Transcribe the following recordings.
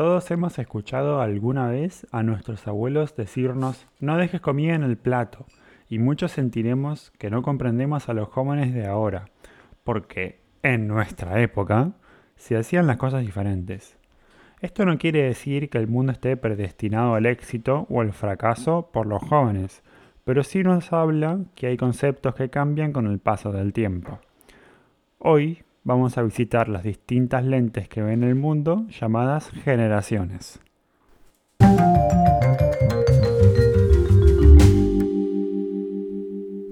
Todos hemos escuchado alguna vez a nuestros abuelos decirnos no dejes comida en el plato y muchos sentiremos que no comprendemos a los jóvenes de ahora, porque en nuestra época se hacían las cosas diferentes. Esto no quiere decir que el mundo esté predestinado al éxito o al fracaso por los jóvenes, pero sí nos habla que hay conceptos que cambian con el paso del tiempo. Hoy vamos a visitar las distintas lentes que ven el mundo llamadas generaciones.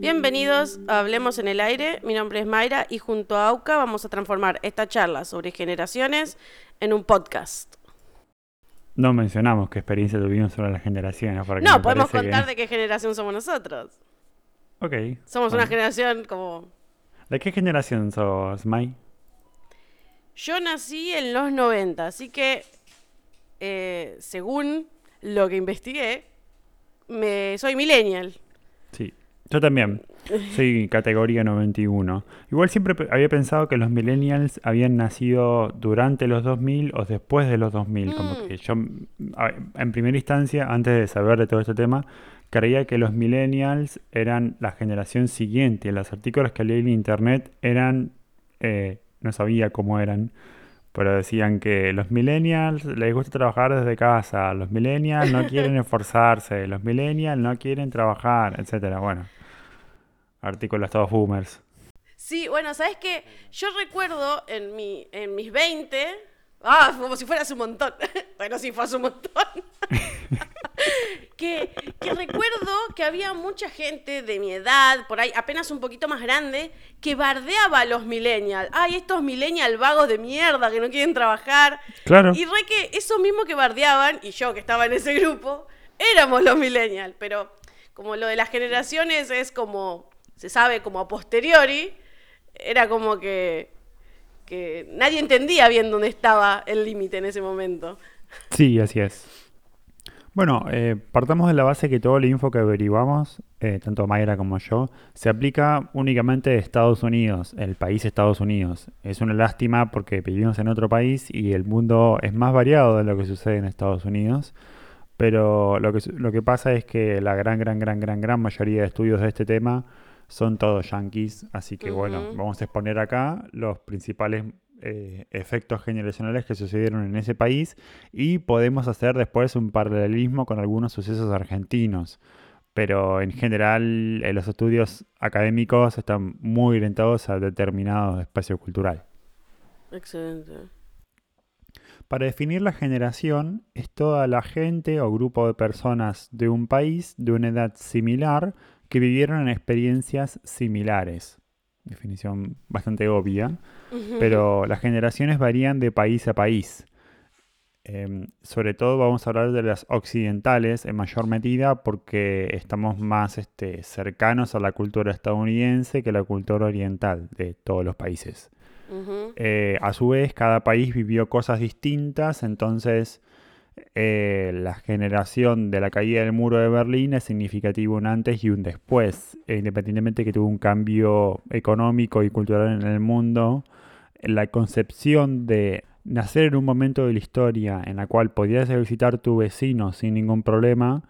Bienvenidos a Hablemos en el Aire, mi nombre es Mayra y junto a AUCA vamos a transformar esta charla sobre generaciones en un podcast. No mencionamos qué experiencia tuvimos sobre las generaciones. no, podemos contar de qué generación somos nosotros. Ok. Somos una generación como... ¿De qué generación sos, May? Yo nací en los 90, así que eh, según lo que investigué, me, soy millennial. Sí, yo también. Soy categoría 91. Igual siempre había pensado que los millennials habían nacido durante los 2000 o después de los 2000. Como mm. que yo, en primera instancia, antes de saber de todo este tema, creía que los millennials eran la generación siguiente. Los artículos que leí en internet eran eh, no sabía cómo eran, pero decían que los millennials les gusta trabajar desde casa, los millennials no quieren esforzarse, los millennials no quieren trabajar, etcétera. Bueno, artículos todos boomers. Sí, bueno, ¿sabes qué? Yo recuerdo en, mi, en mis 20, ah, como si fuera un montón, bueno, sí, fue hace un montón. que, recuerdo que había mucha gente de mi edad, por ahí apenas un poquito más grande, que bardeaba a los millennials. Ay, estos millennials vagos de mierda que no quieren trabajar. Claro. Y re que esos mismos que bardeaban, y yo que estaba en ese grupo, éramos los millennials. Pero como lo de las generaciones es como, se sabe como a posteriori, era como que, que nadie entendía bien dónde estaba el límite en ese momento. Sí, así es. Bueno, eh, partamos de la base que todo el info que averiguamos, eh, tanto Mayra como yo, se aplica únicamente a Estados Unidos, el país Estados Unidos. Es una lástima porque vivimos en otro país y el mundo es más variado de lo que sucede en Estados Unidos. Pero lo que, lo que pasa es que la gran, gran, gran, gran, gran mayoría de estudios de este tema son todos yankees. Así que bueno, vamos a exponer acá los principales eh, efectos generacionales que sucedieron en ese país y podemos hacer después un paralelismo con algunos sucesos argentinos. Pero en general eh, los estudios académicos están muy orientados a determinado espacio cultural. Excelente. Para definir la generación es toda la gente o grupo de personas de un país de una edad similar que vivieron en experiencias similares definición bastante obvia, pero las generaciones varían de país a país. Em, sobre todo vamos a hablar de las occidentales en mayor medida porque estamos más este, cercanos a la cultura estadounidense que la cultura oriental de todos los países. Eh, a su vez, cada país vivió cosas distintas, entonces eh, la generación de la caída del muro de Berlín es significativo un antes y un después, independientemente que tuvo un cambio económico y cultural en el mundo, la concepción de nacer en un momento de la historia en la cual podías visitar tu vecino sin ningún problema,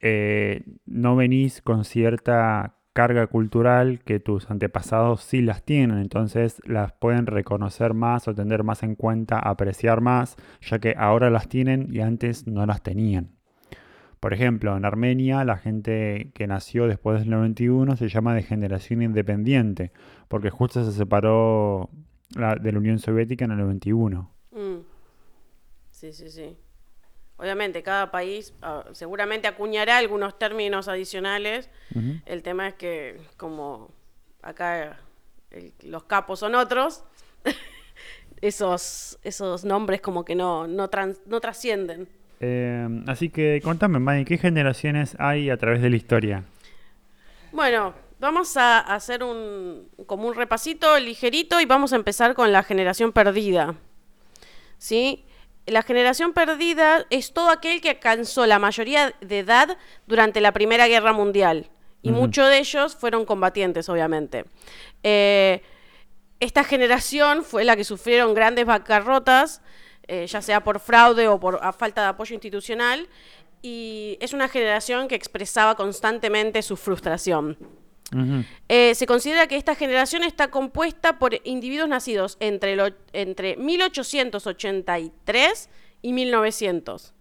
eh, no venís con cierta carga cultural que tus antepasados sí las tienen, entonces las pueden reconocer más o tener más en cuenta, apreciar más, ya que ahora las tienen y antes no las tenían. Por ejemplo, en Armenia la gente que nació después del 91 se llama de generación independiente, porque justo se separó de la Unión Soviética en el 91. Mm. Sí, sí, sí. Obviamente, cada país ah, seguramente acuñará algunos términos adicionales. El tema es que, como acá los capos son otros, esos, esos nombres como que no, no, no trascienden. Eh, así que contame, May, ¿qué generaciones hay a través de la historia? Bueno, vamos a hacer un, como un repasito ligerito y vamos a empezar con la generación perdida. ¿Sí? la generación perdida es todo aquel que alcanzó la mayoría de edad durante la Primera Guerra Mundial. Y muchos de ellos fueron combatientes, obviamente. Eh, esta generación fue la que sufrieron grandes bancarrotas eh, ya sea por fraude o por falta de apoyo institucional, y es una generación que expresaba constantemente su frustración. Eh, se considera que esta generación está compuesta por individuos nacidos entre, entre 1883 y 1900.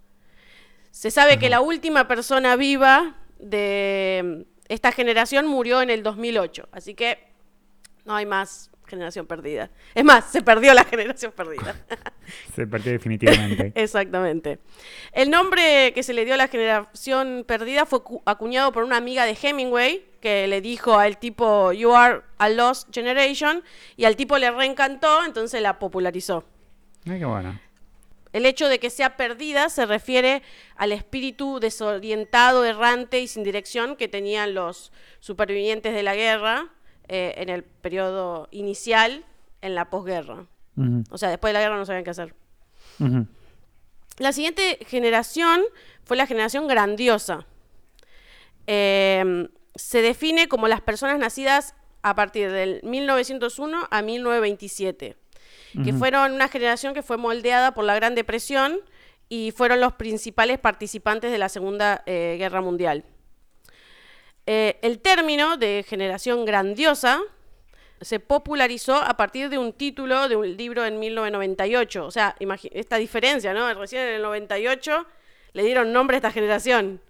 Se sabe que la última persona viva de esta generación murió en el 2008, así que no hay más generación perdida. Es más, se perdió la generación perdida. se perdió definitivamente. Exactamente. El nombre que se le dio a la generación perdida fue acuñado por una amiga de Hemingway, que le dijo al tipo, You are a lost generation, y al tipo le reencantó, entonces la popularizó. Ay, qué bueno. El hecho de que sea perdida se refiere al espíritu desorientado, errante y sin dirección que tenían los supervivientes de la guerra eh, en el periodo inicial, en la posguerra. O sea, después de la guerra no sabían qué hacer. La siguiente generación fue la generación grandiosa. Em, se define como las personas nacidas a partir del 1901 a 1927, que fueron una generación que fue moldeada por la Gran Depresión y fueron los principales participantes de la Segunda eh, Guerra Mundial. Eh, el término de generación grandiosa se popularizó a partir de un título de un libro en 1998. O sea, esta diferencia, ¿no? Recién en el 98 le dieron nombre a esta generación.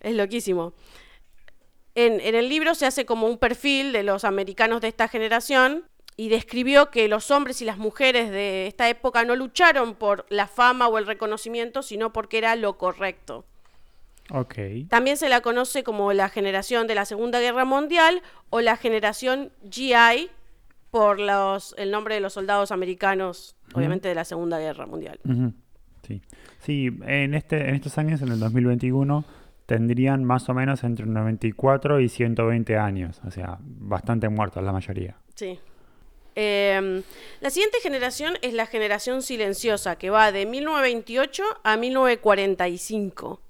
Es loquísimo. En, en, el libro se hace como un perfil de los americanos de esta generación y describió que los hombres y las mujeres de esta época no lucharon por la fama o el reconocimiento, sino porque era lo correcto. También se la conoce como la generación de la Segunda Guerra Mundial o la generación GI por los, el nombre de los soldados americanos, obviamente de la Segunda Guerra Mundial. Sí, sí en, este, en estos años, en el 2021, tendrían más o menos entre 94 y 120 años, o sea, bastante muertos la mayoría. Sí. Em, la siguiente generación es la generación silenciosa, que va de 1928 a 1945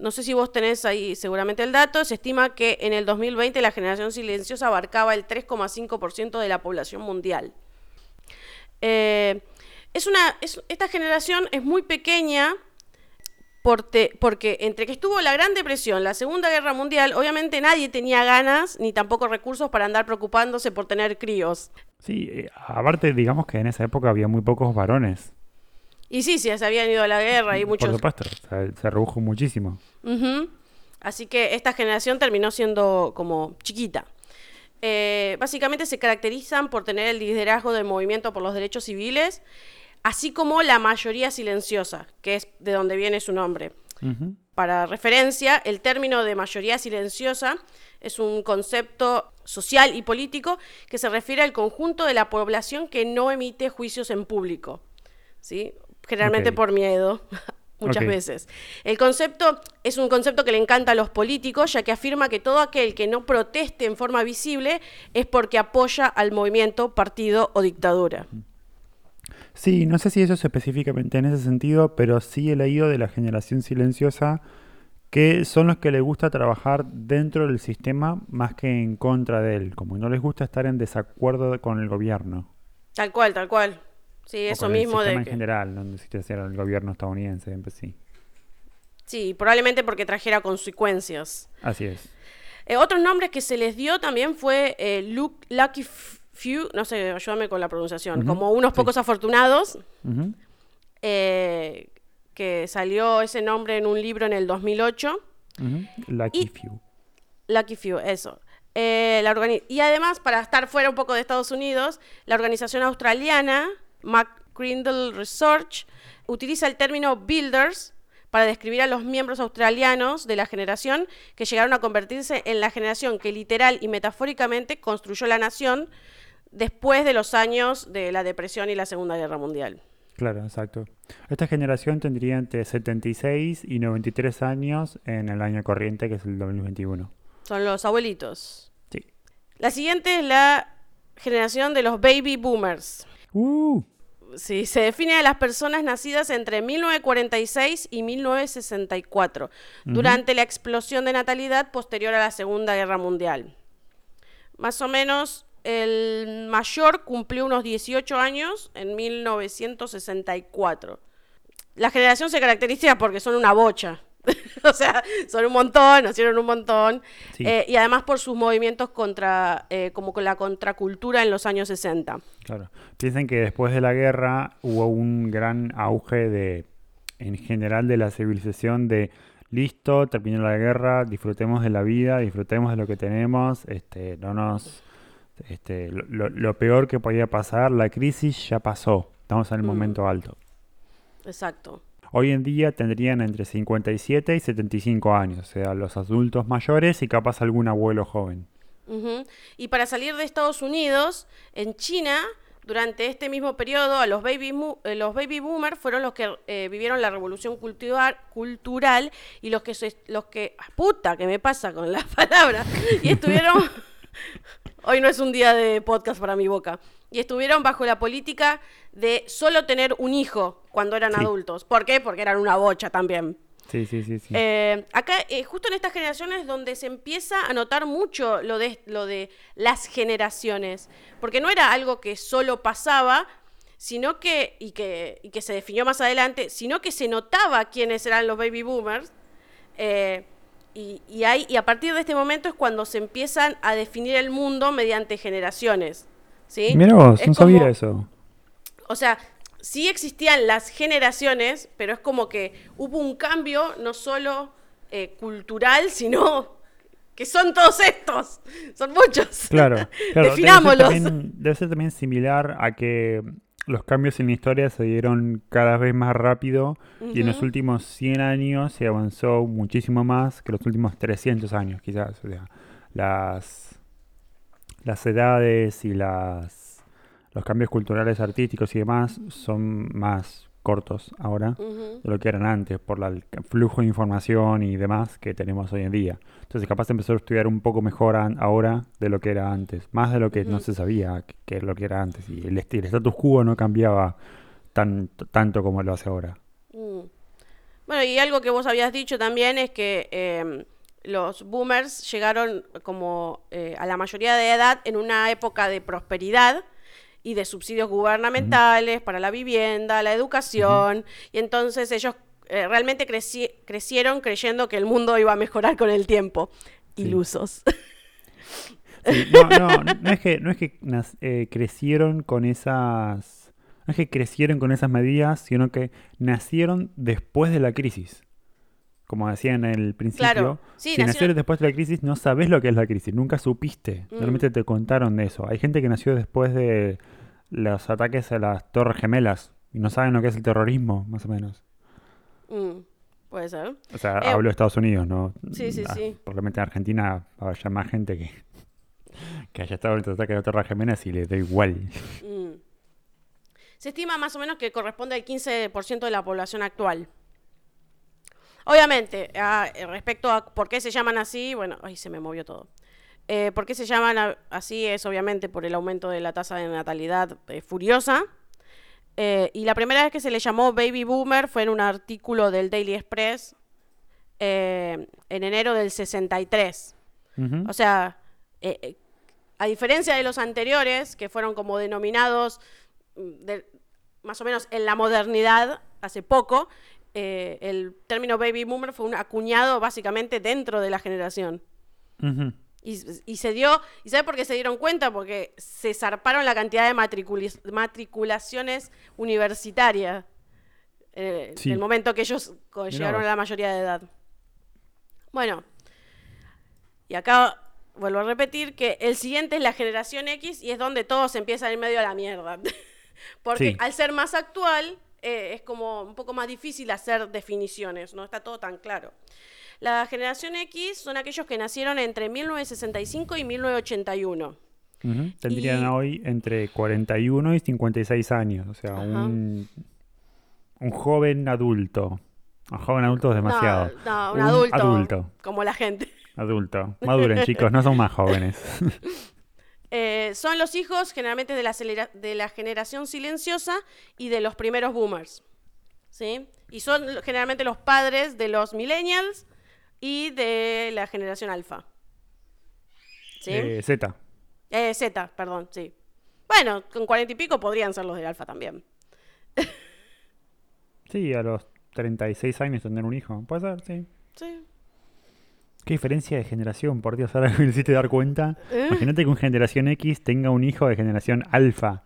no sé si vos tenés ahí seguramente el dato, se estima que en el 2020 la generación silenciosa abarcaba el 3,5% de la población mundial. Eh, esta generación es muy pequeña porque entre que estuvo la Gran Depresión, la Segunda Guerra Mundial, obviamente nadie tenía ganas ni tampoco recursos para andar preocupándose por tener críos. Sí, eh, aparte digamos que en esa época había muy pocos varones. Y sí, sí, se habían ido a la guerra y muchos... Por supuesto, se, redujo muchísimo. Así que esta generación terminó siendo como chiquita. Eh, básicamente se caracterizan por tener el liderazgo del movimiento por los derechos civiles, así como la mayoría silenciosa, que es de donde viene su nombre. Para referencia, el término de mayoría silenciosa es un concepto social y político que se refiere al conjunto de la población que no emite juicios en público. ¿sí? Generalmente por miedo, muchas veces. El concepto es un concepto que le encanta a los políticos, ya que afirma que todo aquel que no proteste en forma visible es porque apoya al movimiento, partido o dictadura. Sí, no sé si eso es específicamente en ese sentido, pero sí he leído de la generación silenciosa que son los que les gusta trabajar dentro del sistema más que en contra de él, como no les gusta estar en desacuerdo con el gobierno. Tal cual, tal cual. Sí, eso mismo de. en general, no necesita ser el gobierno estadounidense, sí. Sí, probablemente porque trajera consecuencias. Así es. Eh, otros nombres que se les dio también fue eh, Lucky Few, no sé, ayúdame con la pronunciación, como unos pocos afortunados, eh, que salió ese nombre en un libro en el 2008. Lucky Few. Lucky Few, eso. y además, para estar fuera un poco de Estados Unidos, la organización australiana McCrindle Research utiliza el término builders para describir a los miembros australianos de la generación que llegaron a convertirse en la generación que literal y metafóricamente construyó la nación después de los años de la depresión y la Segunda Guerra Mundial. Claro, exacto. Esta generación tendría entre 76 y 93 años en el año corriente, que es el 2021. Son los abuelitos. Sí. La siguiente es la generación de los baby boomers. Uh. Sí, se define a las personas nacidas entre 1946 y 1964, durante la explosión de natalidad posterior a la Segunda Guerra Mundial. Más o menos el mayor cumplió unos 18 años en 1964. La generación se caracteriza porque son una bocha. o sea, son un montón, nacieron un montón. Sí. Eh, y además por sus movimientos contra, eh, como con la contracultura en los años 60. Claro. Piensen que después de la guerra hubo un gran auge de, en general, de la civilización de listo, terminó la guerra, disfrutemos de la vida, disfrutemos de lo que tenemos, este, no nos, este, lo, lo- lo peor que podía pasar, la crisis ya pasó, estamos en el Mm. momento alto. Exacto. Hoy en día tendrían entre 57 y 75 años, o sea, los adultos mayores y capaz algún abuelo joven. Y para salir de Estados Unidos, en China, durante este mismo periodo, a los baby, eh, los baby boomers fueron los que eh, vivieron la revolución cultural, cultural y los que, los que... ¡ah, ¡Puta! ¿Qué me pasa con las palabras? Y estuvieron... Hoy no es un día de podcast para mi boca. Y estuvieron bajo la política de solo tener un hijo cuando eran Sí. adultos. ¿Por qué? Porque eran una bocha también. Sí, sí, sí, sí. Eh, acá, eh, justo en estas generaciones donde se empieza a notar mucho lo de, lo de las generaciones, porque no era algo que solo pasaba, sino que y, que, y que se definió más adelante, sino que se notaba quiénes eran los baby boomers. eh, y, y, hay, y a partir de este momento es cuando se empiezan a definir el mundo mediante generaciones. ¿Sí? Mira vos, Es no sabía eso. o sea, sí existían las generaciones, pero es como que hubo un cambio no solo eh, cultural, sino que son todos estos. Son muchos. Claro, claro. Debe ser, Definámoslos. también, debe ser también similar a que los cambios en la historia se dieron cada vez más rápido y en los últimos 100 años se avanzó muchísimo más que los últimos 300 años, quizás. O sea, las, las edades y las, los cambios culturales, artísticos y demás son más cortos ahora de lo que eran antes, por la- el flujo de información y demás que tenemos hoy en día. Entonces, capaz empezó a estudiar un poco mejor ahora de lo que era antes, más de lo que no se sabía que, que lo que era antes. Y el, el status quo no cambiaba tan, tanto como lo hace ahora. Mm. Bueno, y algo que vos habías dicho también es que em, los boomers llegaron como eh, a la mayoría de edad en una época de prosperidad y de subsidios gubernamentales para la vivienda, la educación, y entonces ellos eh, realmente creci- crecieron creyendo que el mundo iba a mejorar con el tiempo. Sí. Ilusos. Sí, no, no, no es que, no es que eh, crecieron con esas. No es que crecieron con esas medidas, sino que nacieron después de la crisis. Como decía en el principio, Claro, sí, si nacieron después de la crisis, no sabes lo que es la crisis, nunca supiste. Mm. Normalmente te contaron de eso. Hay gente que nació después de los ataques a las Torres Gemelas y no saben lo que es el terrorismo, más o menos. Mm, Puede ser. O sea, Eh, hablo de Estados Unidos, ¿no? Sí, sí, Ah, sí. Probablemente en Argentina haya más gente que, que haya estado en el ataque de las Torres Gemelas y le da igual. Mm. Se estima más o menos que corresponde al 15% de la población actual. Obviamente, ah, eh, respecto a por qué se llaman así, bueno, ay, se me movió todo. Eh, ¿Por qué se llaman a- así? Es obviamente por el aumento de la tasa de natalidad eh, furiosa. Eh, y la primera vez que se le llamó Baby Boomer fue en un artículo del Daily Express en enero del 63. Ujú. O sea, a diferencia de los anteriores, que fueron como denominados mm, de- más o menos en la modernidad hace poco, eh, el término baby boomer fue un acuñado básicamente dentro de la generación. Y, y se dio, ¿y sabe por qué se dieron cuenta? Porque se zarparon la cantidad de matriculaciones universitarias eh, Sí. en el momento que ellos llegaron a la mayoría de edad. Bueno, y acá vuelvo a repetir que el siguiente es la generación X y es donde todos empiezan a ir medio a la mierda. Porque Sí. al ser más actual, eh, es como un poco más difícil hacer definiciones, no está todo tan claro. La generación X son aquellos que nacieron entre 1965 y 1981. Ujú. Tendrían Y- hoy entre 41 y 56 años. O sea, un, un joven adulto. Un joven adulto es demasiado. No, no, un, adulto, Adulto. Como la gente. Adulto. Maduren, chicos, no son más jóvenes. Eh, son los hijos generalmente de la, de la generación silenciosa y de los primeros boomers. ¿Sí? Y son generalmente los padres de los millennials y de la generación alfa. ¿Sí? Eh, Z. Eh, Z, perdón, sí. Bueno, con cuarenta y pico podrían ser los del alfa también. Sí, a los 36 años tener un hijo. Puede ser, sí. Sí. Qué diferencia de generación, por Dios, ahora me hiciste dar cuenta. ¿Eh? Imagínate que un generación X tenga un hijo de generación alfa.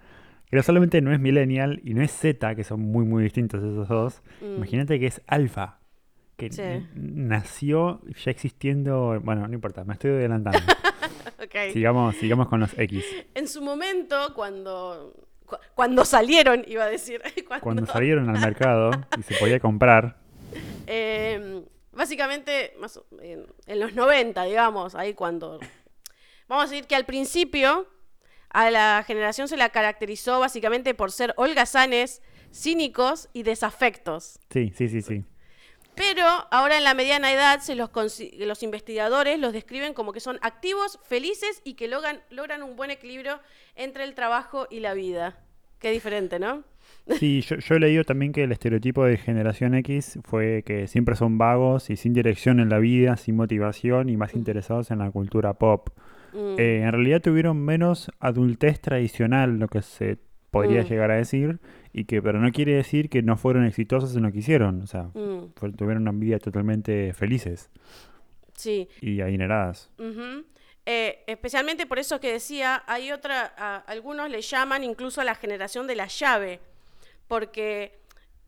Que no solamente no es millennial y no es Z, que son muy, muy distintos esos dos. Mm. Imagínate que es alfa. Que Sí. nació ya existiendo. Bueno, no importa, me estoy adelantando. Sigamos, sigamos con los X. En su momento, cuando, cu- cuando salieron, iba a decir, cuando, Cuando salieron al mercado y se podía comprar. eh, básicamente, más en, en los 90, digamos, ahí cuando... Vamos a decir que al principio a la generación se la caracterizó básicamente por ser holgazanes, cínicos y desafectos. Sí, sí, sí, sí. Pero ahora en la mediana edad se los, los investigadores los describen como que son activos, felices y que logran, logran un buen equilibrio entre el trabajo y la vida. Qué diferente, ¿no? Sí, yo, yo he leído también que el estereotipo de generación X fue que siempre son vagos y sin dirección en la vida, sin motivación y más interesados en la cultura pop. Mm, Eh, en realidad tuvieron menos adultez tradicional, lo que se podría Mm. llegar a decir, y que, pero no quiere decir que no fueron exitosos en lo que hicieron. O sea, mm, fue- tuvieron una vida totalmente felices sí. y adineradas. Eh, especialmente por eso que decía, hay otra, a- algunos le llaman incluso a la generación de la llave, porque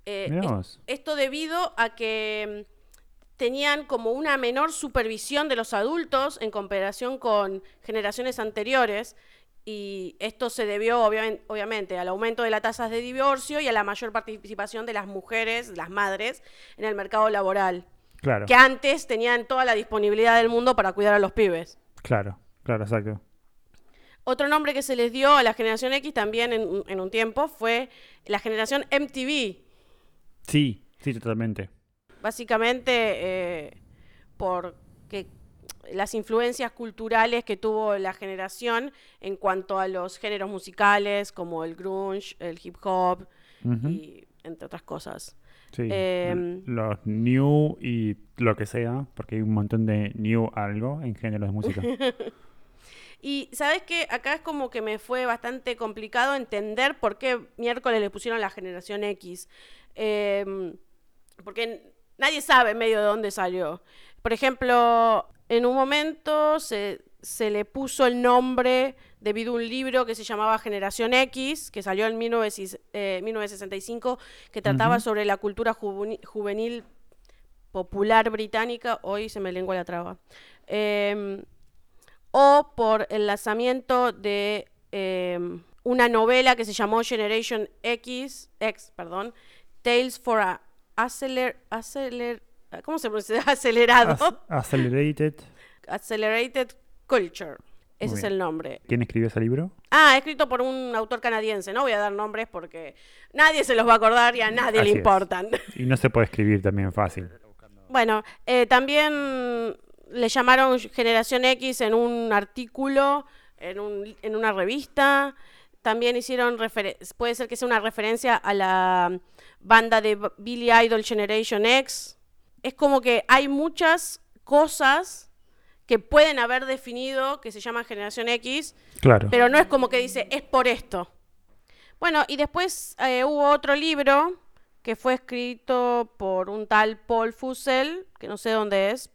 eh, es- esto debido a que mm, tenían como una menor supervisión de los adultos en comparación con generaciones anteriores. Y esto se debió obviamente, obviamente al aumento de las tasas de divorcio y a la mayor participación de las mujeres, las madres, en el mercado laboral. Claro, Que antes tenían toda la disponibilidad del mundo para cuidar a los pibes. claro, claro, exacto. Otro nombre que se les dio a la generación X también en, un- en un tiempo fue la generación MTV. Sí, sí, totalmente. Básicamente eh, porque las influencias culturales que tuvo la generación en cuanto a los géneros musicales como el grunge, el hip hop y entre otras cosas. Sí, Em, los new y lo que sea, porque hay un montón de new algo en género de música. Y sabes que acá es como que me fue bastante complicado entender por qué miércoles le pusieron la generación X. Em, porque nadie sabe medio de dónde salió. Por ejemplo, en un momento se, se le puso el nombre debido a un libro que se llamaba Generación X, que salió en 19, eh, 1965, que trataba sobre la cultura juveni- juvenil popular británica. Hoy se me lengua la traba. Em, o por el lanzamiento de em, una novela que se llamó Generation X, X, perdón, Tales for a Acceler, Acceler, ¿cómo se pronuncia? Acelerado, Ac- accelerated. Accelerated Culture. Ese es el nombre. ¿Quién escribió ese libro? Ah, escrito por un autor canadiense. No voy a dar nombres porque nadie se los va a acordar y a nadie Así le es. importan. Y no se puede escribir también fácil. Bueno, eh, también le llamaron Generación X en un artículo, en, un- en una revista. También hicieron, puede ser que sea una referencia a la banda de Billy Idol Generation X. Es como que hay muchas cosas que pueden haber definido que se llaman Generación X, Claro. pero no es como que dice, es por esto. Bueno, y después eh, hubo otro libro que fue escrito por un tal Paul Fussell, que no sé dónde es,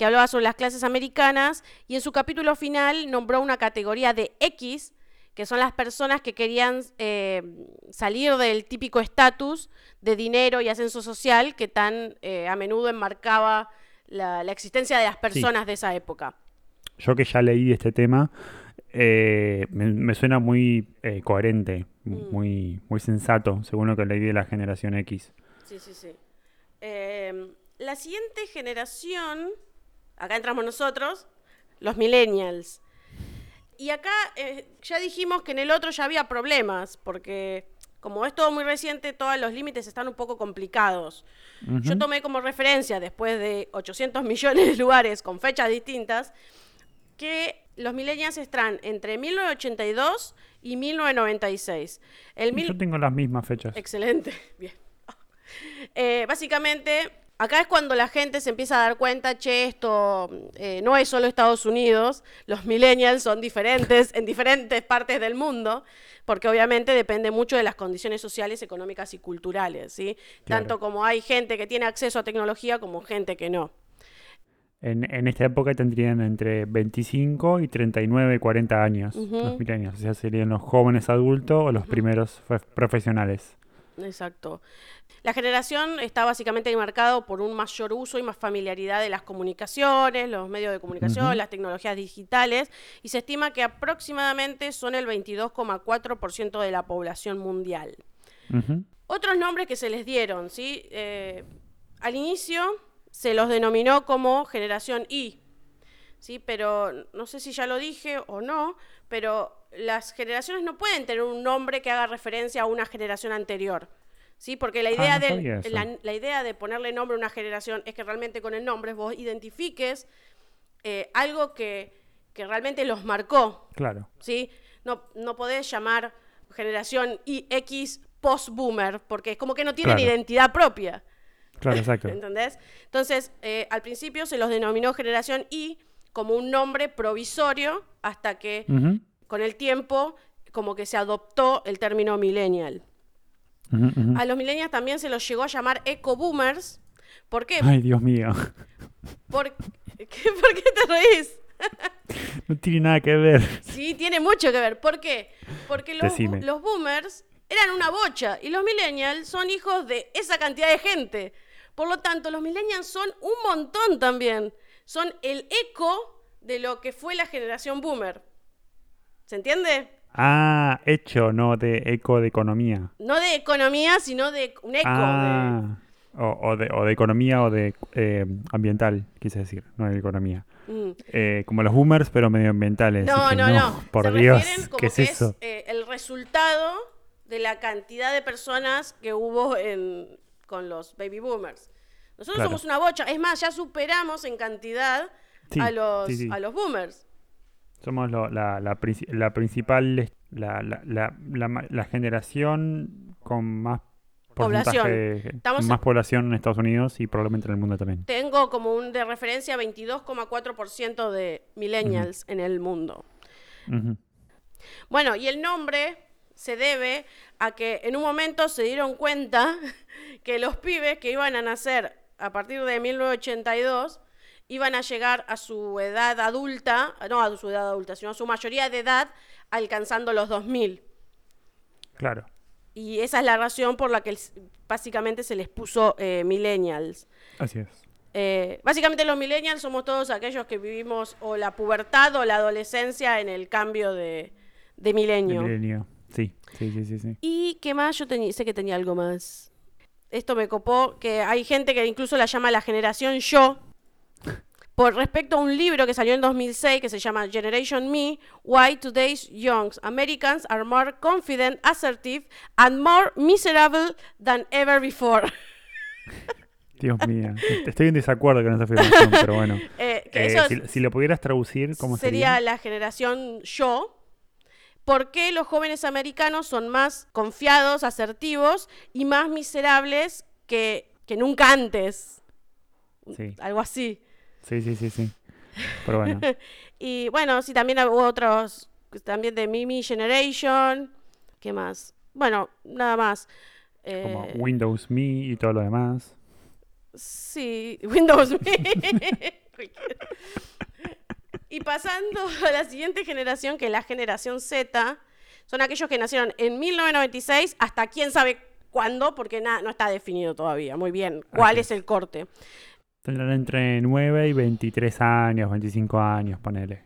que hablaba sobre las clases americanas, y en su capítulo final nombró una categoría de X, que son las personas que querían eh, salir del típico estatus de dinero y ascenso social que tan eh, a menudo enmarcaba la, la existencia de las personas de esa época. Yo que ya leí este tema, eh, me, me suena muy coherente, Mm. muy, muy sensato, según lo que leí de la generación X. Sí, sí, sí. La siguiente generación, acá entramos nosotros, los millennials. Y acá eh, ya dijimos que en el otro ya había problemas, porque como es todo muy reciente, todos los límites están un poco complicados. Yo tomé como referencia, después de 800 millones de lugares con fechas distintas, que los millennials están entre 1982 y 1996. El mil- Yo tengo las mismas fechas. Excelente, bien. Eh, básicamente, Acá es cuando la gente se empieza a dar cuenta, che, esto eh, no es solo Estados Unidos, los millennials son diferentes en diferentes partes del mundo, porque obviamente depende mucho de las condiciones sociales, económicas y culturales, ¿sí? Claro. Tanto como hay gente que tiene acceso a tecnología como gente que no. En, en esta época tendrían entre 25 y 39, 40 años Ujú. los millennials. O sea, serían los jóvenes adultos o los primeros fe- profesionales. Exacto. La generación está básicamente marcado por un mayor uso y más familiaridad de las comunicaciones, los medios de comunicación, las tecnologías digitales, y se estima que aproximadamente son el 22,4% de la población mundial. Otros nombres que se les dieron, ¿sí? Eh, al inicio se los denominó como generación I, ¿sí? Pero no sé si ya lo dije o no, pero las generaciones no pueden tener un nombre que haga referencia a una generación anterior. ¿Sí? Porque la Ah, idea, no de, la, la idea de ponerle nombre a una generación es que realmente con el nombre vos identifiques eh, algo que, que realmente los marcó, Claro. ¿sí? No, no podés llamar generación IX post-boomer, porque es como que no tienen Claro. identidad propia, Claro, exacto. ¿entendés? Entonces, eh, al principio se los denominó generación I como un nombre provisorio hasta que con el tiempo como que se adoptó el término millennial. A los millennials también se los llegó a llamar eco-boomers. ¿Por qué? Ay, Dios mío. ¿Por, ¿qué- ¿Por qué te reís? No tiene nada que ver. Sí, tiene mucho que ver. ¿Por qué? Porque los, los boomers eran una bocha y los millennials son hijos de esa cantidad de gente. Por lo tanto, los millennials son un montón también. Son el eco de lo que fue la generación boomer. ¿Se entiende? Ah, hecho, no de eco de economía. No de economía, sino de un eco. de- Ah, o, o de, o de economía o de eh, ambiental, quise decir, no de economía. Mm. Eh, como los boomers, pero medioambientales. No, Dije, no, no. Por Se Dios, como ¿qué es que eso? eh, el resultado de la cantidad de personas que hubo en, con los baby boomers. Nosotros Claro. somos una bocha. Es más, ya superamos en cantidad Sí, a, los, sí, sí. a los boomers. Somos lo- la, la, princi- la principal, la, generación con más Población. más población en Estados Unidos y probablemente en el mundo también. Tengo como un de referencia 22,4% de millennials en el mundo. Bueno, y el nombre se debe a que en un momento se dieron cuenta que los pibes que iban a nacer a partir de 1982 iban a llegar a su edad adulta, no a su edad adulta, sino a su mayoría de edad alcanzando los 2000. Claro. Y esa es la razón por la que básicamente se les puso eh, millennials. Así es. Eh, básicamente los millennials somos todos aquellos que vivimos o la pubertad o la adolescencia en el cambio de, de milenio. milenio. Sí, sí, sí, sí, sí. ¿Y qué más? Yo sé que tenía algo más. Esto me copó, que hay gente que incluso la llama la generación yo, por respecto a un libro que salió en 2006 que se llama Generation Me, Why Today's Young Americans Are More Confident, Assertive and More Miserable Than Ever Before. Dios mío. Estoy en desacuerdo con esa afirmación, pero bueno. Eh, Eh, si, si lo pudieras traducir, ¿cómo sería sería? la generación yo. ¿Por qué los jóvenes americanos son más confiados, asertivos y más miserables que, que nunca antes? Sí, Algo así. sí, sí, sí, sí. Pero bueno. Y bueno, sí, también hubo otros, también de Mimi Generation. ¿Qué más? Bueno, nada más. Como Eh, Windows Me y todo lo demás. Sí, Windows Me. y pasando a la siguiente generación, que es la generación Z, son aquellos que nacieron en 1996 hasta quién sabe cuándo, porque na- no está definido todavía muy bien cuál Así es el corte. Tendrán entre 9 y 23 años, 25 años, ponele.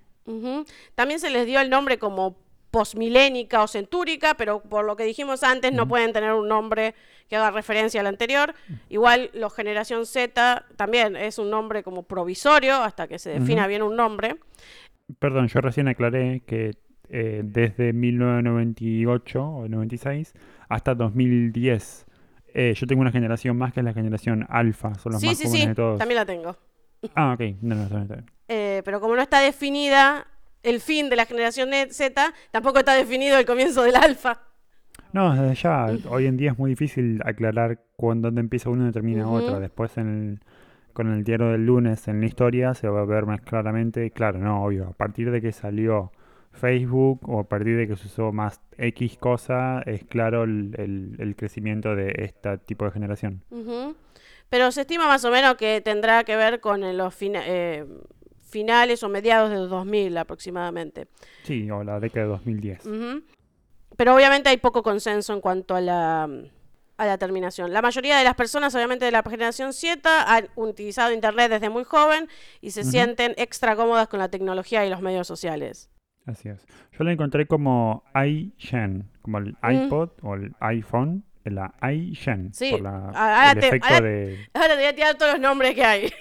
También se les dio el nombre como posmilénica o centúrica, pero por lo que dijimos antes no pueden tener un nombre que haga referencia al anterior. Igual los generación Z también es un nombre como provisorio hasta que se defina bien un nombre. Perdón, yo recién aclaré que eh, desde 1998 o 96 hasta 2010. eh, yo tengo una generación más que es la generación alfa, son los sí, más sí, jóvenes sí, de todos. también la tengo. Ah, ok, no, no, está bien. Eh, pero como no está definida el fin de la generación net- Z, tampoco está definido el comienzo del alfa. No, desde ya. Hoy en día es muy difícil aclarar cuándo dónde empieza uno y termina Ujú. otro. Después en el- con el diario del lunes en la historia se va a ver más claramente. Claro, no, obvio. A partir de que salió Facebook o a partir de que se usó más X cosa, es claro el, el- el crecimiento de este tipo de generación. Pero se estima más o menos que tendrá que ver con los fina- eh, finales o mediados de 2000 aproximadamente. Sí, o la década de 2010. Ujú. Pero obviamente hay poco consenso en cuanto a la, a la terminación. La mayoría de las personas, obviamente de la generación Z, han utilizado Internet desde muy joven y se sienten extra cómodas con la tecnología y los medios sociales. Así es. Yo la encontré como iGen, como el iPod o el iPhone, la iGen. Sí, por la, ahora el te- efecto ahora- de... Ahora te voy a tirar todos los nombres que hay.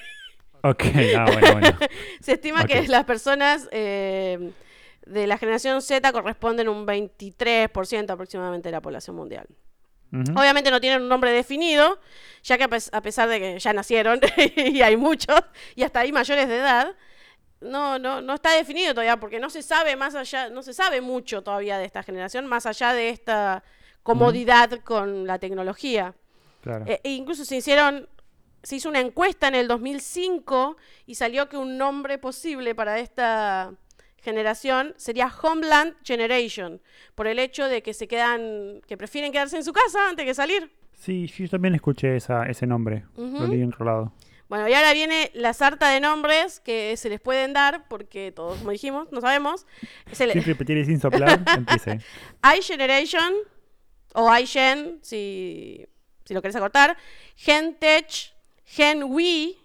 Ok, ah, bueno, bueno. Se estima que las personas eh, de la generación Z corresponden un 23% aproximadamente de la población mundial. Obviamente no tienen un nombre definido, ya que a pesar de que ya nacieron y hay muchos, y hasta hay mayores de edad, no, no, no está definido todavía, porque no se sabe más allá, no se sabe mucho todavía de esta generación, más allá de esta comodidad con la tecnología. Claro. Eh, e incluso se hicieron, se hizo una encuesta en el 2005 y salió que un nombre posible para esta generación sería Homeland Generation, por el hecho de que se quedan, que prefieren quedarse en su casa antes que salir. Sí, yo también escuché esa, ese nombre. Lo Ujú. leí en otro lado. Bueno, y ahora viene la sarta de nombres que se les pueden dar, porque todos, como dijimos, no sabemos. Se le- Sin repetir y sin soplar, empiece. iGeneration, o iGen, si, si lo querés acortar, GenTech, GenWe,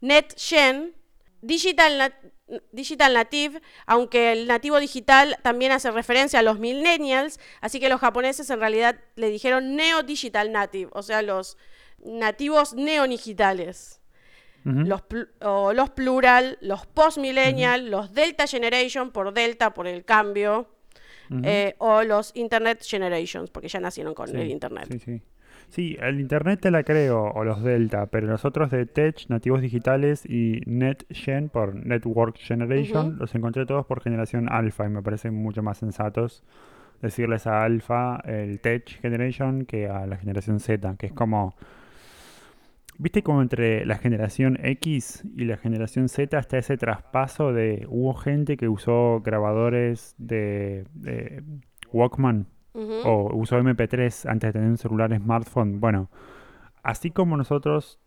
NetGen, Digital, Nat- Digital Native, aunque el nativo digital también hace referencia a los millennials, así que los japoneses en realidad le dijeron Neo Digital Native, o sea, los nativos neodigitales. Ujú. Los, pl- o los plural, los post-millennial, los Delta Generation por Delta, por el cambio, eh, o los Internet Generations, porque ya nacieron con Sí, el Internet. Sí, sí. Sí, el Internet te la creo, o los Delta, pero los otros de Tech, nativos digitales y NetGen por Network Generation, los encontré todos por generación alfa y me parecen mucho más sensatos decirles a alfa el Tech Generation que a la generación Z, que es como... ¿Viste como entre la generación X y la generación Z está ese traspaso de... Hubo gente que usó grabadores de, de Walkman O usó MP3 antes de tener un celular smartphone. Bueno, así como nosotros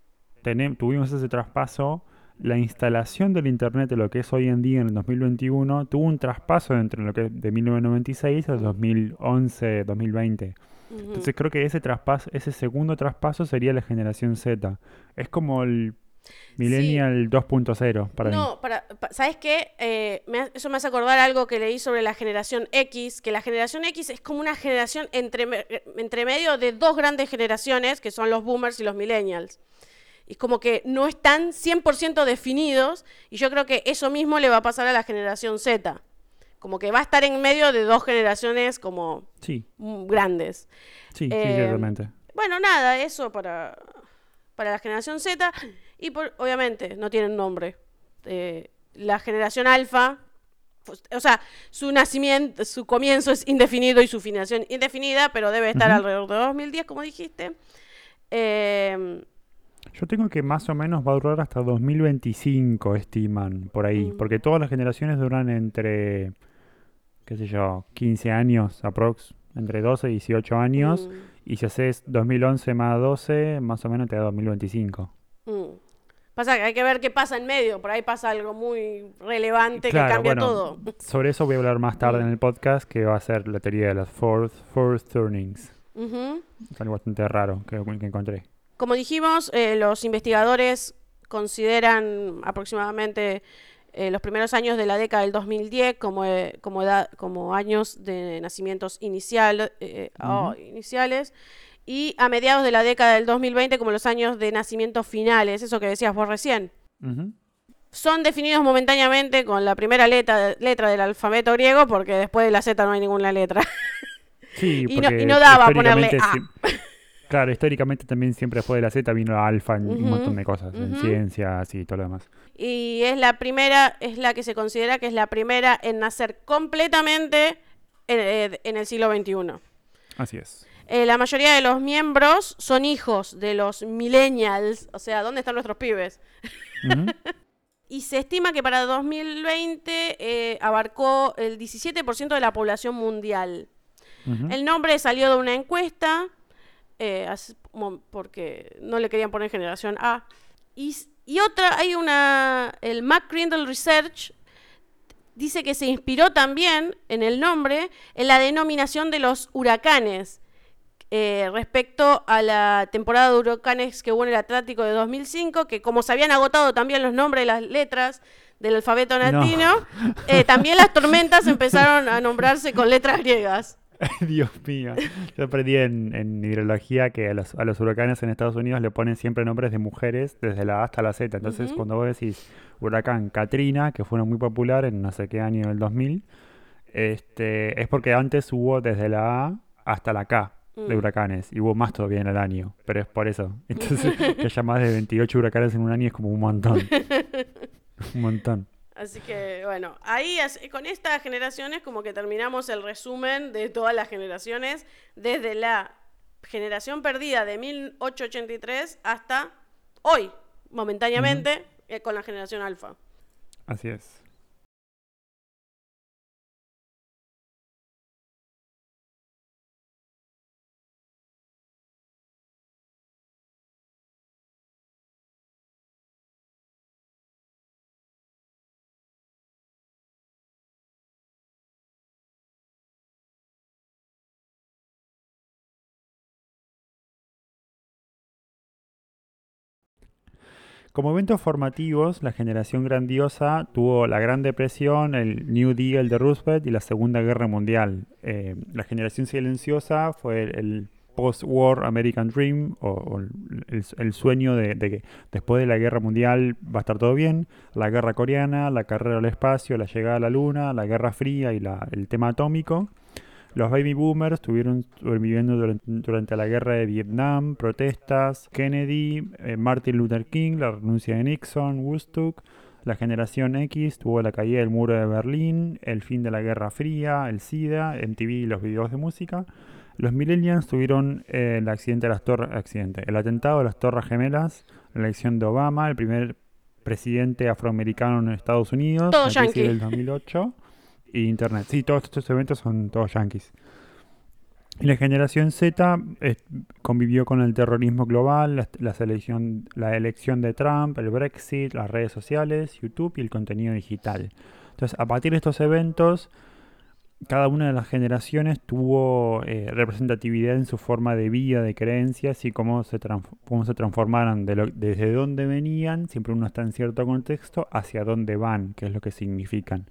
tuvimos ese traspaso, la instalación del Internet de lo que es hoy en día en el 2021 tuvo un traspaso entre lo que es de 1996 al 2011, 2020. Ujú. Entonces creo que ese traspaso, ese segundo traspaso sería la generación Z. Es como el Millennial 2.0 para mí. no, para, pa- ¿sabes qué? Eh, me eso me hace acordar algo que leí sobre la generación X, que la generación X es como una generación entre, entre medio de dos grandes generaciones, que son los boomers y los millennials. Y como que no están 100% definidos, y yo creo que eso mismo le va a pasar a la generación Z. Como que va a estar en medio de dos generaciones como Sí, grandes. sí, sí, Eh, ciertamente. Bueno, nada, eso para, para la generación Z. Y por- obviamente no tienen nombre. Eh, la generación alfa, pues, o sea, su nacimiento, su comienzo es indefinido y su financiación indefinida, pero debe estar Ujú. alrededor de 2010, como dijiste. Eh, Yo tengo que más o menos va a durar hasta 2025, estiman, por ahí. Mm. Porque todas las generaciones duran entre, qué sé yo, 15 años, aprox. Entre 12 y 18 años. mm, Y si haces 2011 más 12, más o menos te da 2025. Pasa que hay que ver qué pasa en medio, por ahí pasa algo muy relevante Claro, que cambia bueno, todo. Sobre eso voy a hablar más tarde en el podcast, que va a ser la teoría de las fourth, fourth turnings. Ujú. Es algo bastante raro que, que encontré. Como dijimos, eh, los investigadores consideran aproximadamente eh, los primeros años de la década del 2010 como, eh, como, edad- como años de nacimientos inicial, eh, oh, iniciales y a mediados de la década del 2020 como los años de nacimientos finales, eso que decías vos recién. Son definidos momentáneamente con la primera letra, letra del alfabeto griego porque después de la Z no hay ninguna letra. Sí, Y no- y porque no daba ponerle históricamente A. Claro, históricamente también siempre después de la Z vino la alfa en un Ujú, montón de cosas, en ciencias y todo lo demás. Y es la primera, es la que se considera que es la primera en nacer completamente en, eh, en el siglo XXI. Así es. Eh, la mayoría de los miembros son hijos de los millennials, o sea, ¿dónde están nuestros pibes? Y se estima que para 2020 eh, abarcó el 17% de la población mundial. El nombre salió de una encuesta, eh, porque no le querían poner generación A. Y, y otra, hay una, el McCrindle Research dice que se inspiró también en el nombre en la denominación de los huracanes. Eh, respecto a la temporada de huracanes que hubo en el Atlántico de 2005, que como se habían agotado también los nombres de las letras del alfabeto No. latino, eh, también las tormentas empezaron a nombrarse con letras griegas. Dios mío. Yo aprendí en, en hidrología que a los, a los huracanes en Estados Unidos le ponen siempre nombres de mujeres desde la A hasta la Z. Entonces, cuando vos decís huracán Katrina, que fue uno muy popular en no sé qué año del 2000, este, es porque antes hubo desde la A hasta la K de Mm. huracanes y hubo más todavía en el año, pero es por eso. Entonces, que haya más de 28 huracanes en un año es como un montón. un montón. Así que, bueno, ahí con estas generaciones como que terminamos el resumen de todas las generaciones, desde la generación perdida de 1883 hasta hoy, momentáneamente, eh, con la generación alfa. Así es. Como eventos formativos, la generación grandiosa tuvo la Gran Depresión, el New Deal de Roosevelt y la Segunda Guerra Mundial. Eh, la generación silenciosa fue el, post-war American Dream o, el, sueño de, que después de la Guerra Mundial va a estar todo bien. La Guerra Coreana, la carrera al espacio, la llegada a la Luna, la Guerra Fría y el tema atómico. Los baby boomers estuvieron sobreviviendo durante, durante la guerra de Vietnam, protestas, Kennedy, eh, Martin Luther King, la renuncia de Nixon, Woodstock. La generación X tuvo la caída del muro de Berlín, el fin de la Guerra Fría, el SIDA, MTV y los videos de música. Los millennials tuvieron eh, el accidente de las torres, accidente, el atentado de las Torres Gemelas, la elección de Obama, el primer presidente afroamericano en Estados Unidos, Todo crisis yanqui. del 2008 y Internet. Sí, todos estos eventos son todos yanquis. La generación Z eh, convivió con el terrorismo global, la, la selección- la elección de Trump, el Brexit, las redes sociales, YouTube y el contenido digital. Entonces, a partir de estos eventos, cada una de las generaciones tuvo eh, representatividad en su forma de vida, de creencias y cómo se, cómo se transformaron de lo- desde dónde venían, siempre uno está en cierto contexto, hacia dónde van, qué es lo que significan.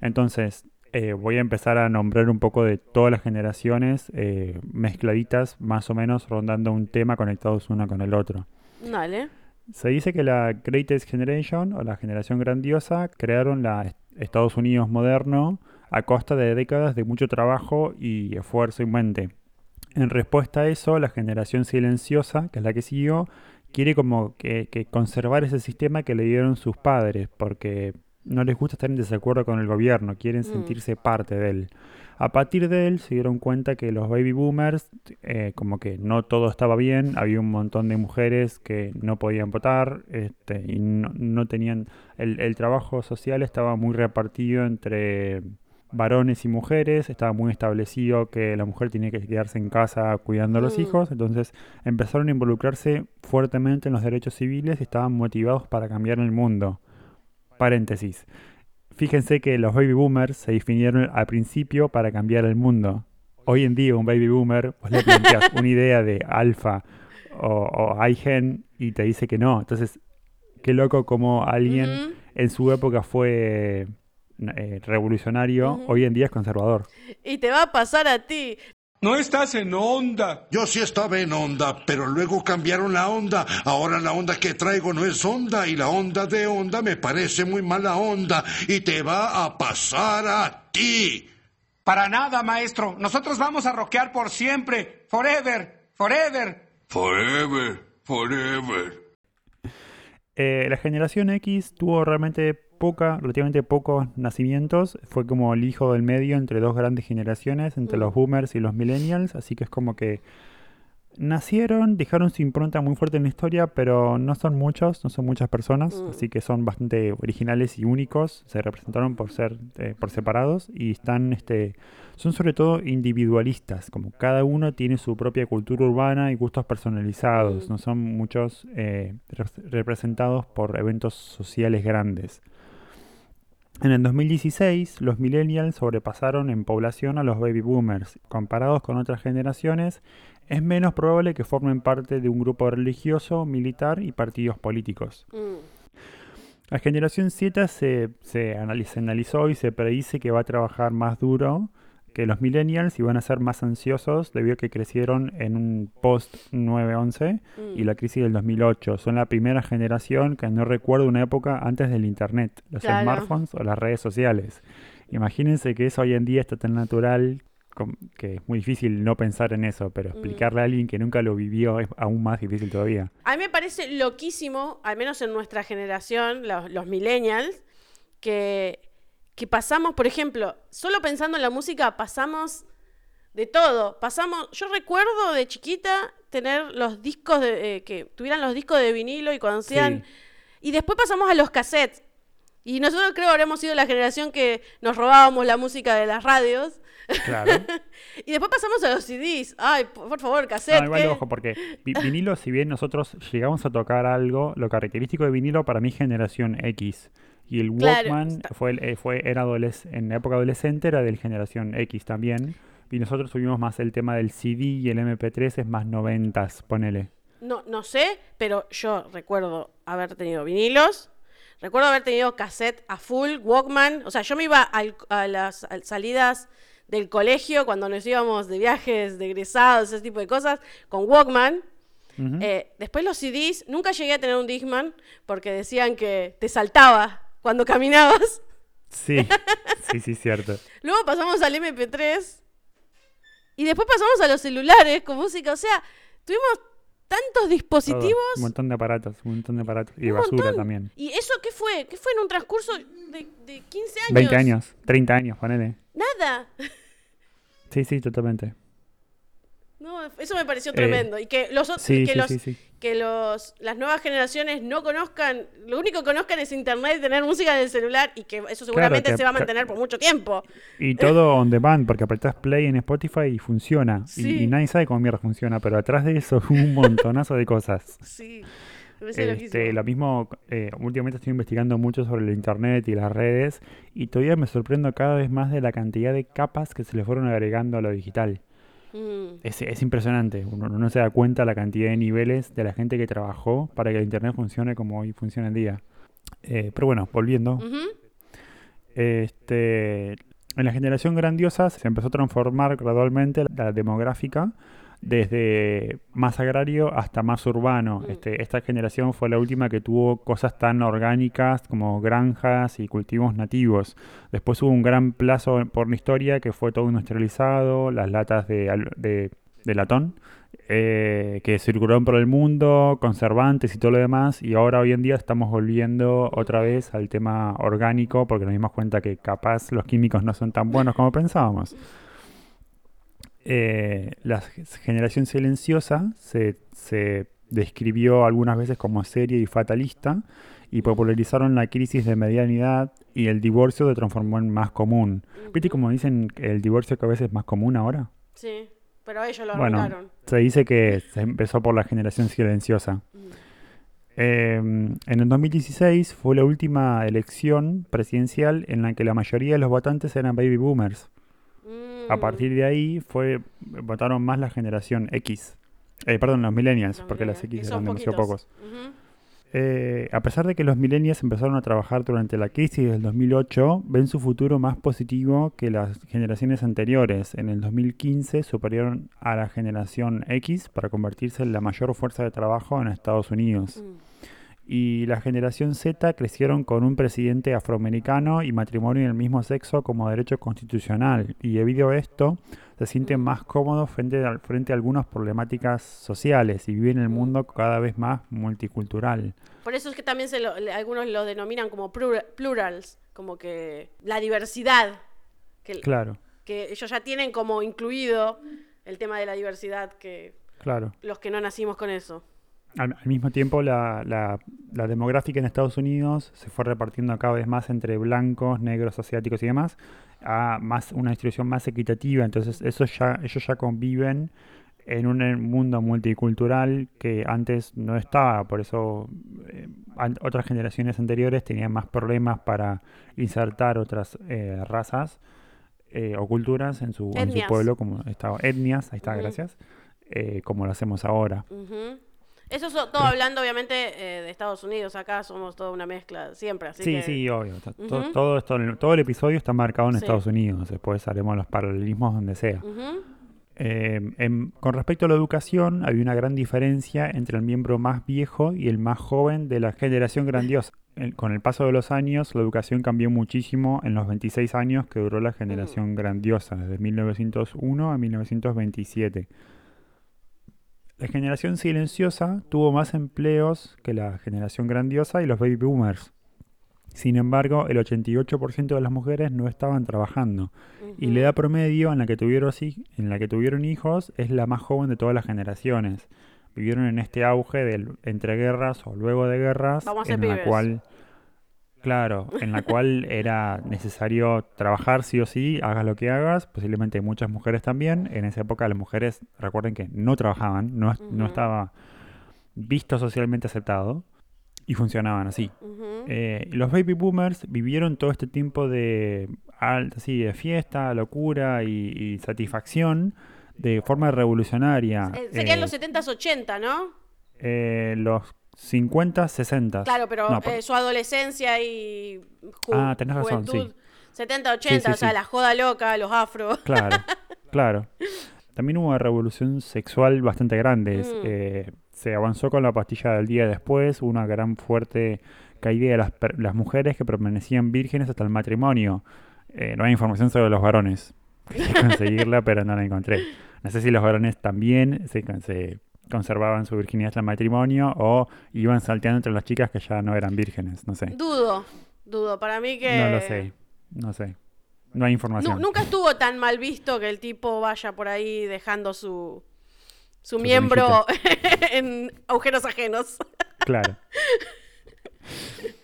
Entonces, eh, voy a empezar a nombrar un poco de todas las generaciones eh, mezcladitas, más o menos rondando un tema conectados uno con el otro. Dale. Se dice que la Greatest Generation o la generación grandiosa crearon la est- Estados Unidos moderno a costa de décadas de mucho trabajo y esfuerzo y mente. En respuesta a eso, la generación silenciosa, que es la que siguió, quiere como que, que conservar ese sistema que le dieron sus padres, porque no les gusta estar en desacuerdo con el gobierno, quieren Mm. sentirse parte de él. A partir de él se dieron cuenta que los baby boomers, eh, como que no todo estaba bien, había un montón de mujeres que no podían votar este, y no, no tenían, el, el trabajo social estaba muy repartido entre varones y mujeres, estaba muy establecido que la mujer tenía que quedarse en casa cuidando a los Mm. hijos, entonces empezaron a involucrarse fuertemente en los derechos civiles y estaban motivados para cambiar el mundo. Paréntesis. Fíjense que los baby boomers se definieron al principio para cambiar el mundo. Hoy en día un baby boomer vos le planteas una idea de alfa o, o iGen y te dice que no. Entonces, qué loco como alguien en su época fue eh, revolucionario, hoy en día es conservador. Y te va a pasar a ti. No estás en onda. Yo sí estaba en onda, pero luego cambiaron la onda. Ahora la onda que traigo no es onda y la onda de onda me parece muy mala onda y te va a pasar a ti. Para nada, maestro. Nosotros vamos a rockear por siempre. Forever. Forever. Forever, forever. Eh, la generación X tuvo realmente poca, relativamente pocos nacimientos. Fue como el hijo del medio entre dos grandes generaciones, entre Mm. los boomers y los millennials. Así que es como que nacieron, dejaron su impronta muy fuerte en la historia, pero no son muchos, no son muchas personas. Mm. Así que son bastante originales y únicos. Se representaron por ser eh, por separados y están, este, son sobre todo individualistas. Como cada uno tiene su propia cultura urbana y gustos personalizados. Mm. No son muchos eh, re- representados por eventos sociales grandes. En el 2016, los millennials sobrepasaron en población a los baby boomers. Comparados con otras generaciones, es menos probable que formen parte de un grupo religioso, militar y partidos políticos. Mm. La generación Z se, se anali- se analizó y se predice que va a trabajar más duro que los millennials y van a ser más ansiosos debido a que crecieron en un post 9-11 y Mm. la crisis del 2008. Son la primera generación que no recuerda una época antes del Internet, los Claro. smartphones o las redes sociales. Imagínense que eso hoy en día está tan natural que es muy difícil no pensar en eso, pero Mm. explicarle a alguien que nunca lo vivió es aún más difícil todavía. A mí me parece loquísimo, al menos en nuestra generación, los, los millennials, que, que pasamos, por ejemplo, solo pensando en la música, pasamos de todo. Pasamos, yo recuerdo de chiquita tener los discos de, eh, que tuvieran los discos de vinilo y cuando sean Sí. y después pasamos a los cassettes. Y nosotros creo habremos sido la generación que nos robábamos la música de las radios. Claro. Y después pasamos a los CDs. Ay, por favor, cassette. No, igual ¿qué? ojo, porque vi- vinilo, si bien nosotros llegamos a tocar algo, lo característico de vinilo para mí generación X. Y el Claro, Walkman está- fue, eh, fue era en la época adolescente era del generación X también. Y nosotros tuvimos más el tema del CD y el MP3 es más noventas, ponele. No, no sé, pero yo recuerdo haber tenido vinilos, recuerdo haber tenido cassette a full, Walkman, o sea, yo me iba al- a las al- salidas del colegio cuando nos íbamos de viajes, de egresados, ese tipo de cosas, con Walkman. Eh, después los CDs, nunca llegué a tener un Discman porque decían que te saltaba cuando caminabas. Sí, sí, sí, cierto. Luego pasamos al MP3 y después pasamos a los celulares con música, o sea, tuvimos tantos Todo, dispositivos. Un montón de aparatos, un montón de aparatos. Y Un basura montón. también. ¿Y eso qué fue? ¿Qué fue en un transcurso de, de 15 años? 20 años, 30 años, ponele. Nada. Sí, sí, totalmente. No, eso me pareció Eh, tremendo. y que los ot- Sí, que sí, los, sí, que los las nuevas generaciones no conozcan, lo único que conozcan es internet y tener música en el celular y que eso seguramente se va a mantener por mucho tiempo. Y todo on demand, porque apretás play en Spotify y funciona. Y- nadie sabe cómo mierda funciona, pero atrás de eso un montonazo de cosas. Sí. Este, lo mismo, eh, últimamente estoy investigando mucho sobre el internet y las redes y todavía me sorprendo cada vez más de la cantidad de capas que se le fueron agregando a lo digital. Mm. Es, es impresionante, uno no se da cuenta la cantidad de niveles de la gente que trabajó para que el internet funcione como hoy funciona en día. Eh, pero bueno, volviendo. Este, en la generación grandiosa se empezó a transformar gradualmente la demográfica desde más agrario hasta más urbano. Mm. Este, esta generación fue la última que tuvo cosas tan orgánicas como granjas y cultivos nativos. Después hubo un gran plazo por la historia que fue todo industrializado, las latas de, de- de latón eh, que circularon por el mundo, conservantes y todo lo demás, y ahora hoy en día estamos volviendo otra vez al tema orgánico porque nos dimos cuenta que capaz los químicos no son tan buenos como pensábamos. Eh, la generación silenciosa se, se describió algunas veces como seria y fatalista y popularizaron la crisis de medianidad y el divorcio se transformó en más común. ¿Viste como dicen que el divorcio que a veces es más común ahora? Sí, pero ellos lo Bueno, se dice que se empezó por la generación silenciosa. Eh, en el 2016 fue la última elección presidencial en la que la mayoría de los votantes eran baby boomers. A partir de ahí fue votaron más la generación X. Eh, perdón, los millennials, Los porque las X eran demasiado poquitos. pocos. Eh, a pesar de que los millennials empezaron a trabajar durante la crisis del 2008, ven su futuro más positivo que las generaciones anteriores. En el 2015 superaron a la generación X para convertirse en la mayor fuerza de trabajo en Estados Unidos. Mm. Y la generación Z crecieron con un presidente afroamericano y matrimonio del mismo sexo como derecho constitucional. Y debido a esto, se sienten más cómodos frente a, frente a algunas problemáticas sociales y viven en el mundo cada vez más multicultural. Por eso es que también se lo- algunos lo denominan como plura- plurals, como que la diversidad, que, Claro, que ellos ya tienen como incluido el tema de la diversidad que claro. los que no nacimos con eso. Al, al mismo tiempo, la, la- la demográfica en Estados Unidos se fue repartiendo cada vez más entre blancos, negros, asiáticos y demás, a más una distribución más equitativa. Entonces, eso ya, ellos ya conviven en un mundo multicultural que antes no estaba. Por eso, eh, otras generaciones anteriores tenían más problemas para insertar otras eh, razas eh, o culturas en su, en su pueblo, como estaba etnias, ahí está, gracias, eh, como lo hacemos ahora. Ujú. Eso es todo hablando, obviamente, eh, de Estados Unidos. Acá somos toda una mezcla, siempre. Así Sí, que- sí, obvio. todo, esto, todo el episodio está marcado en Sí. Estados Unidos. Después haremos los paralelismos donde sea. Eh, em, con respecto a la educación, había una gran diferencia entre el miembro más viejo y el más joven de la generación grandiosa. El- con el paso de los años, la educación cambió muchísimo en los 26 años que duró la generación grandiosa, desde 1901 a 1927. La generación silenciosa tuvo más empleos que la generación grandiosa y los baby boomers. Sin embargo, el 88% de las mujeres no estaban trabajando y la edad promedio en la que tuvieron en la que tuvieron hijos es la más joven de todas las generaciones. Vivieron en este auge del entre guerras o luego de guerras en la pibes. cual claro, en la cual era necesario trabajar sí o sí, hagas lo que hagas, posiblemente muchas mujeres también. En esa época las mujeres, recuerden que no trabajaban, no, no estaba visto socialmente aceptado y funcionaban así. Eh, los baby boomers vivieron todo este tiempo de alta, así, de fiesta, locura y, y satisfacción de forma revolucionaria. Eh, serían Eh, los 70s, 80, ¿no? eh, los 50, 60. Claro, pero No, eh, su adolescencia y ju- Ah, tenés razón, juventud, sí. 70, 80, sí, o sea, la joda loca, los afros. Claro, claro. También hubo una revolución sexual bastante grande. Mm. Eh, se avanzó con la pastilla del día después, hubo una gran fuerte caída de las, las mujeres que permanecían vírgenes hasta el matrimonio. Eh, no hay información sobre los varones. Quería conseguirla, pero no la encontré. No sé si los varones también se conservaban su virginidad hasta el matrimonio o iban salteando entre las chicas que ya no eran vírgenes. No sé. Dudo, dudo. Para mí que... No lo sé. No sé. No hay Nu- información. nunca estuvo tan mal visto que el tipo vaya por ahí dejando su, su Su miembro en agujeros ajenos. Claro.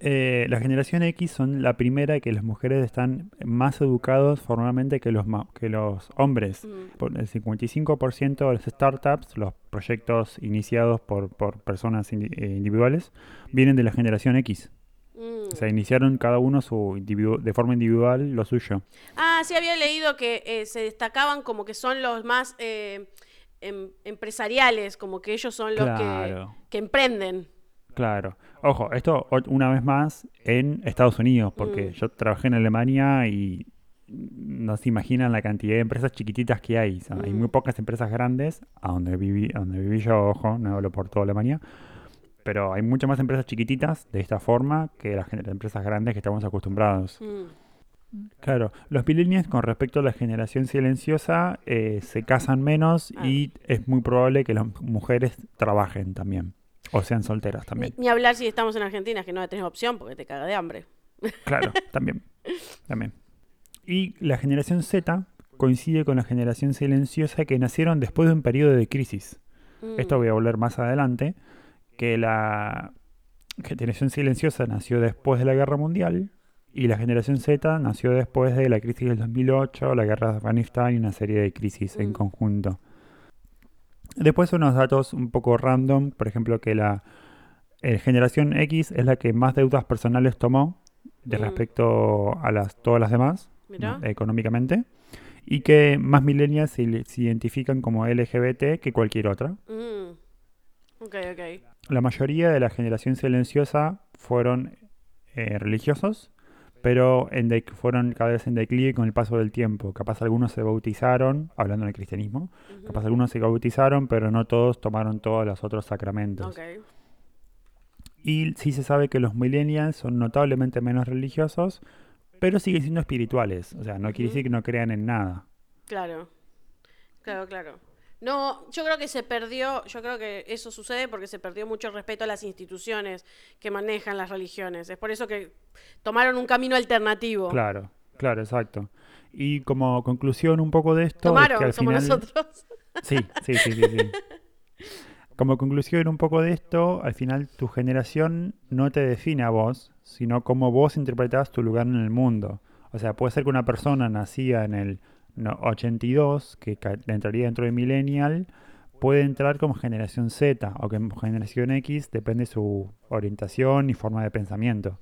Eh, la generación X son la primera que las mujeres están más educados formalmente que los, que los hombres. Mm. El 55% de las startups, los proyectos iniciados por, por personas indi- eh, individuales, vienen de la generación X. Mm. O sea, iniciaron cada uno su de forma individual lo suyo. Ah, sí, había leído que eh, se destacaban como que son los más eh, em- empresariales, como que ellos son los Claro. que, que emprenden. Claro. Ojo, esto una vez más en Estados Unidos, porque Mm. yo trabajé en Alemania y no se imaginan la cantidad de empresas chiquititas que hay. O sea, Hay Mm. muy pocas empresas grandes, a donde viví, a donde viví yo, ojo, no hablo por toda Alemania, pero hay muchas más empresas chiquititas de esta forma que las empresas grandes que estamos acostumbrados. Mm. Claro, los millennials con respecto a la generación silenciosa eh, se casan menos Ah. y es muy probable que las mujeres trabajen también. O sean solteras también. ni hablar si estamos en Argentina, que no tenés opción porque te caga de hambre. Claro, también. También. Y la generación Z coincide con la generación silenciosa que nacieron después de un periodo de crisis. Mm. Esto voy a hablar más adelante, que la generación silenciosa nació después de la guerra mundial y la generación Z nació después de la crisis del 2008, la guerra de Afganistán y una serie de crisis en Mm. conjunto. Después unos datos un poco random, por ejemplo que la eh, generación X es la que más deudas personales tomó de Mm. respecto a las, todas las demás. ¿no? económicamente, y que más millennials se, se identifican como LGBT que cualquier otra. Mm. Ok, ok. La mayoría de la generación silenciosa fueron eh, religiosos, pero en dec- fueron cada vez en declive con el paso del tiempo. Capaz algunos se bautizaron, hablando del cristianismo, Ujú. capaz algunos se bautizaron, pero no todos tomaron todos los otros sacramentos. Y sí se sabe que los millennials son notablemente menos religiosos, pero siguen siendo espirituales. O sea, no quiere decir que no crean en nada. Claro. Claro, claro. No, yo creo que se perdió, yo creo que eso sucede porque se perdió mucho respeto a las instituciones que manejan las religiones. Es por eso que tomaron un camino alternativo. Claro, claro, exacto. Y como conclusión un poco de esto... es que al somos final- nosotros. Sí, sí, sí, sí, sí. Como conclusión un poco de esto, al final tu generación no te define a vos, sino cómo vos interpretás tu lugar en el mundo. O sea, puede ser que una persona nacida en el no, 82, que entraría dentro de Millennial, puede entrar como generación Z o como generación X, depende de su orientación y forma de pensamiento.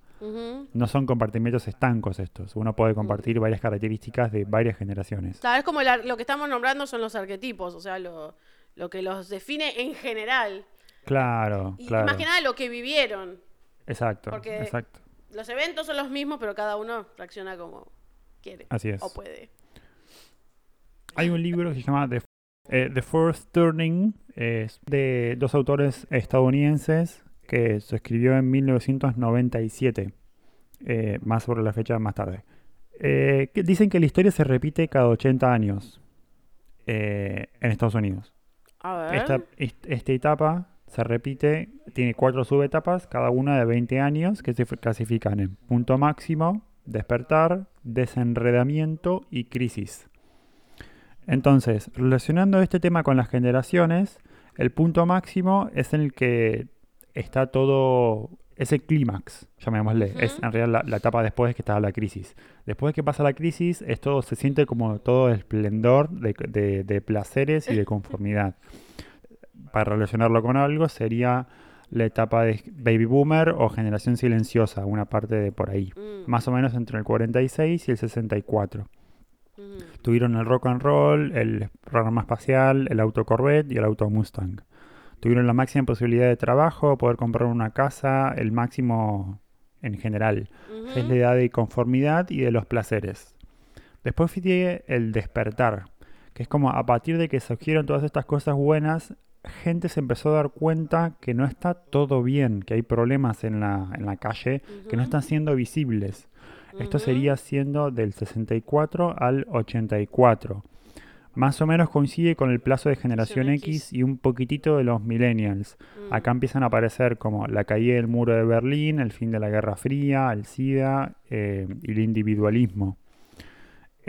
No son compartimentos estancos estos. Uno puede compartir varias características de varias generaciones. Claro, es como el lo que estamos nombrando son los arquetipos, o sea, lo, lo que los define en general. Claro, Y claro. más que nada lo que vivieron. Exacto, porque- exacto. Los eventos son los mismos, pero cada uno reacciona como quiere. Así es. O puede. Hay un libro que se llama The, eh, The Fourth Turning, es de dos autores estadounidenses que se escribió en 1997, eh, más sobre la fecha más tarde. Eh, que dicen que la historia se repite cada 80 años eh, en Estados Unidos. A ver. Esta, est- esta etapa se repite, tiene cuatro subetapas, cada una de 20 años, que se clasifican en punto máximo, despertar, desenredamiento y crisis. Entonces, relacionando este tema con las generaciones, el punto máximo es en el que está todo, es el clímax, llamémosle, es en realidad la, la etapa después de que está la crisis. Después de que pasa la crisis, es todo, se siente como todo el esplendor de, de- de placeres y de conformidad. Para relacionarlo con algo, sería la etapa de baby boomer o generación silenciosa, una parte de por ahí. Mm, Más o menos entre el 46 y el 64. Tuvieron el rock and roll, el programa espacial, el auto Corvette y el auto Mustang. Tuvieron la máxima posibilidad de trabajo, poder comprar una casa, el máximo en general. Es la edad de conformidad y de los placeres. Después sigue el despertar, que es como a partir de que surgieron todas estas cosas buenas, gente se empezó a dar cuenta que no está todo bien, que hay problemas en la, en la calle que no están siendo visibles. Esto sería siendo del 64 al 84. Más o menos coincide con el plazo de generación X. X y un poquitito de los millennials. Mm. Acá empiezan a aparecer como la caída del muro de Berlín, el fin de la Guerra Fría, el SIDA eh, y el individualismo.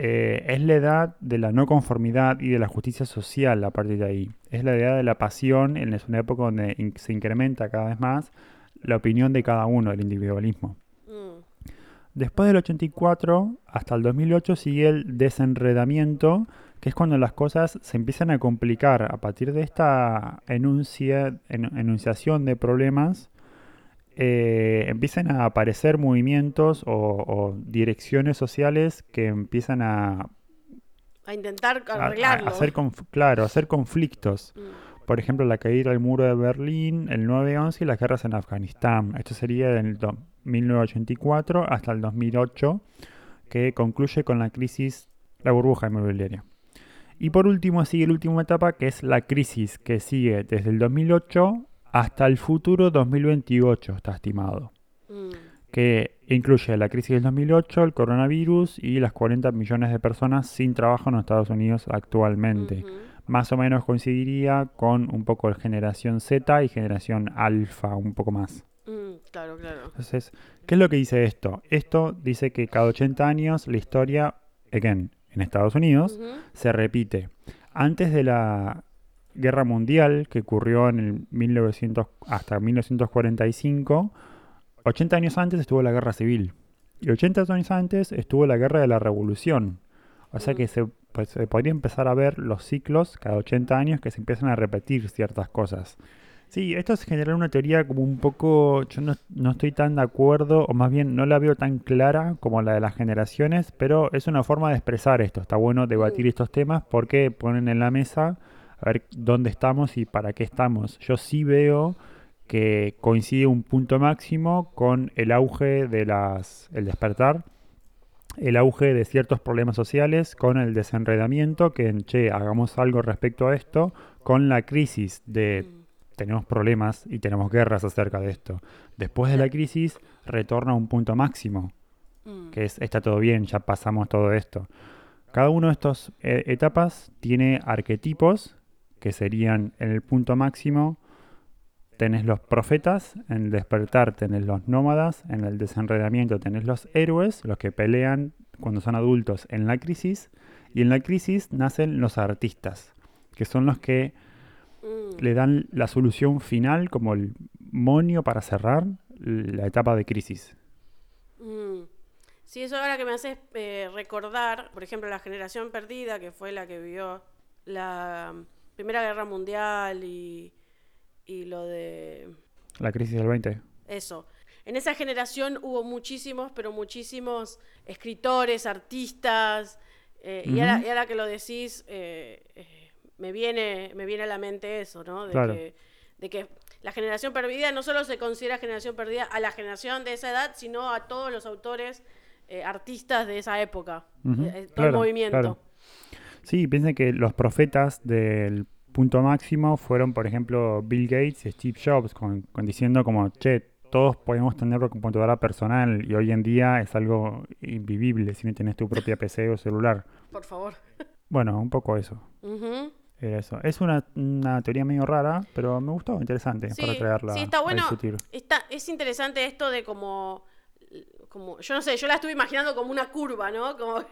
Eh, es la edad de la no conformidad y de la justicia social a partir de ahí. Es la edad de la pasión, en- es una época donde in- se incrementa cada vez más la opinión de cada uno, el individualismo. Después del 84 hasta el 2008 sigue el desenredamiento, que es cuando las cosas se empiezan a complicar. A partir de esta enuncia- en- enunciación de problemas, eh, empiezan a aparecer movimientos o, o direcciones sociales que empiezan a, A intentar a- arreglarlo. a hacer, claro, hacer conflictos. Mm. Por ejemplo, la caída del muro de Berlín, el 9-11 y las guerras en Afganistán. Esto sería del 1984 hasta el 2008, que concluye con la crisis, la burbuja inmobiliaria. Y por último sigue la última etapa, que es la crisis, que sigue desde el 2008 hasta el futuro 2028, está estimado. Mm. Que incluye la crisis del 2008, el coronavirus y las 40 millones de personas sin trabajo en los Estados Unidos actualmente más o menos coincidiría con un poco de generación Z y generación alfa, un poco más. Mm, Claro, claro. Entonces, ¿qué es lo que dice esto? Esto dice que cada 80 años la historia, again, en Estados Unidos, se repite. Antes de la guerra mundial, que ocurrió en el 1900 hasta 1945, 80 años antes estuvo la guerra civil. Y 80 años antes estuvo la guerra de la revolución. O sea que se, pues, se podría empezar a ver los ciclos cada 80 años que se empiezan a repetir ciertas cosas. Sí, esto es generar una teoría como un poco, yo no, no estoy tan de acuerdo, o más bien no la veo tan clara como la de las generaciones, pero es una forma de expresar esto. Está bueno debatir estos temas porque ponen en la mesa a ver dónde estamos y para qué estamos. Yo sí veo que coincide un punto máximo con el auge de las, el despertar, el auge de ciertos problemas sociales, con el desenredamiento, que en, che, hagamos algo respecto a esto, con la crisis de Mm. Tenemos problemas y tenemos guerras acerca de esto. Después de la crisis retorna a un punto máximo, Mm. que es está todo bien, ya pasamos todo esto. Cada uno de estas eh, etapas tiene arquetipos que serían en el punto máximo tenés los profetas, en el despertar tenés los nómadas, en el desenredamiento tenés los héroes, los que pelean cuando son adultos en la crisis, y en la crisis nacen los artistas, que son los que Mm. le dan la solución final como el monio para cerrar la etapa de crisis. Mm. Sí, eso ahora que me haces eh, recordar, por ejemplo, la generación perdida, que fue la que vio la Primera Guerra Mundial y, y lo de La crisis del 20. eso. En esa generación hubo muchísimos, pero muchísimos escritores, artistas, eh, y, ahora, Ujú. y ahora que lo decís, eh, eh, me, viene, me viene a la mente eso, ¿no? De, Claro. que, de que la generación perdida no solo se considera generación perdida a la generación de esa edad, sino a todos los autores, eh, artistas de esa época, Ujú, eh, eh, todo el movimiento. claro. Sí, piensen que los profetas del punto máximo fueron, por ejemplo, Bill Gates y Steve Jobs, con, con diciendo como, che, todos podemos tener computadora personal y hoy en día es algo invivible si no tienes tu propia PC o celular. Por favor. Bueno, un poco eso. Ujú. Era eso. Es una, una teoría medio rara, pero me gustó, interesante Sí, para traerla sí, está a bueno. discutir. Está, es interesante esto de como, como, yo no sé, yo la estuve imaginando como una curva, ¿no? Como,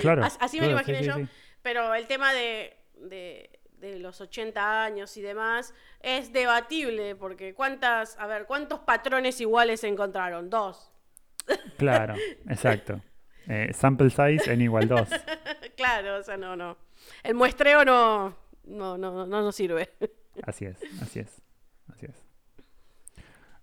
claro. As- así me lo claro, imaginé sí, yo. sí. Pero el tema de, de, de los 80 años y demás es debatible, porque cuántas, a ver, ¿cuántos patrones iguales se encontraron? Dos. Claro, exacto. Eh, sample size en igual 2. claro, o sea, no, no. El muestreo no, no, no, no nos sirve. Así es, así es, así es.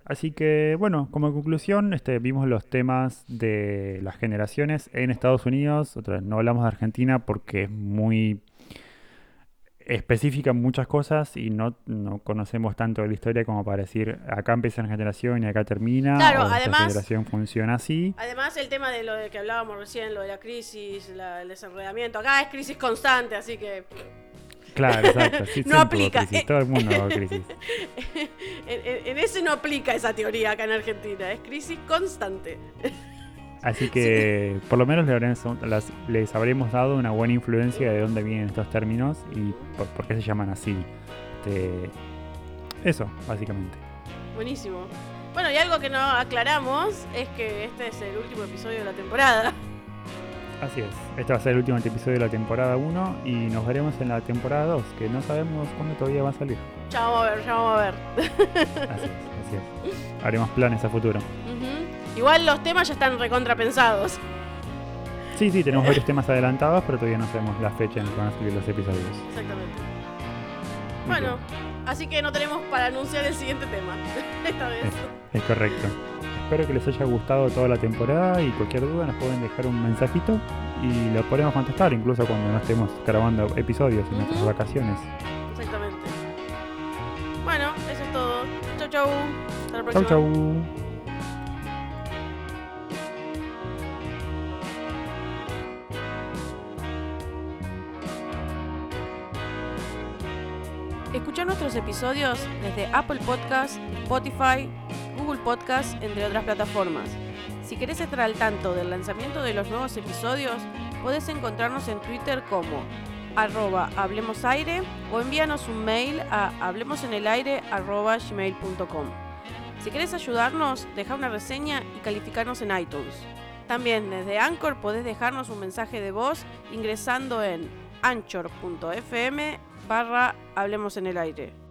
Así que, bueno, como conclusión, este, vimos los temas de las generaciones en Estados Unidos. Otra vez, no hablamos de Argentina porque es muy específica en muchas cosas y no, no conocemos tanto de la historia como para decir acá empieza una generación y acá termina. Claro, o esta además- generación funciona así. Además, el tema de lo de que hablábamos recién, lo de la crisis, la- el desenredamiento. Acá es crisis constante, así que Claro, exacto. sí, No aplica. crisis, Todo el mundo hubo crisis. en, en- ese no aplica esa teoría acá en Argentina. Es crisis constante. Así que por lo menos les habremos dado una buena influencia de dónde vienen estos términos y por, por qué se llaman así. Este, eso, básicamente. Buenísimo. Bueno, y algo que no aclaramos es que este es el último episodio de la temporada. Así es. Este va a ser el último episodio de la temporada 1 y nos veremos en la temporada 2, que no sabemos cuándo todavía va a salir. Ya vamos a ver, ya vamos a ver. Así es, así es. Haremos planes a futuro. Igual los temas ya están recontrapensados. Sí, sí, tenemos varios temas adelantados, pero todavía no sabemos la fecha en que van a salir los episodios. Exactamente. Bueno, así que no tenemos para anunciar el siguiente tema. Esta vez. Es correcto. Espero que les haya gustado toda la temporada y cualquier duda nos pueden dejar un mensajito y lo podemos contestar incluso cuando no estemos grabando episodios en nuestras vacaciones. Exactamente. Bueno, eso es todo. Chau, chau. Hasta la Chau, próxima. chau. Escucha nuestros episodios desde Apple Podcast, Spotify, Google Podcast, entre otras plataformas. Si querés estar al tanto del lanzamiento de los nuevos episodios, podés encontrarnos en Twitter como arroba hablemosaire o envíanos un mail a hablemosenelaire arroba gmail.com. Si querés ayudarnos, deja una reseña y calificarnos en iTunes. También desde Anchor podés dejarnos un mensaje de voz ingresando en anchor.fm barra Hablemos en el Aire.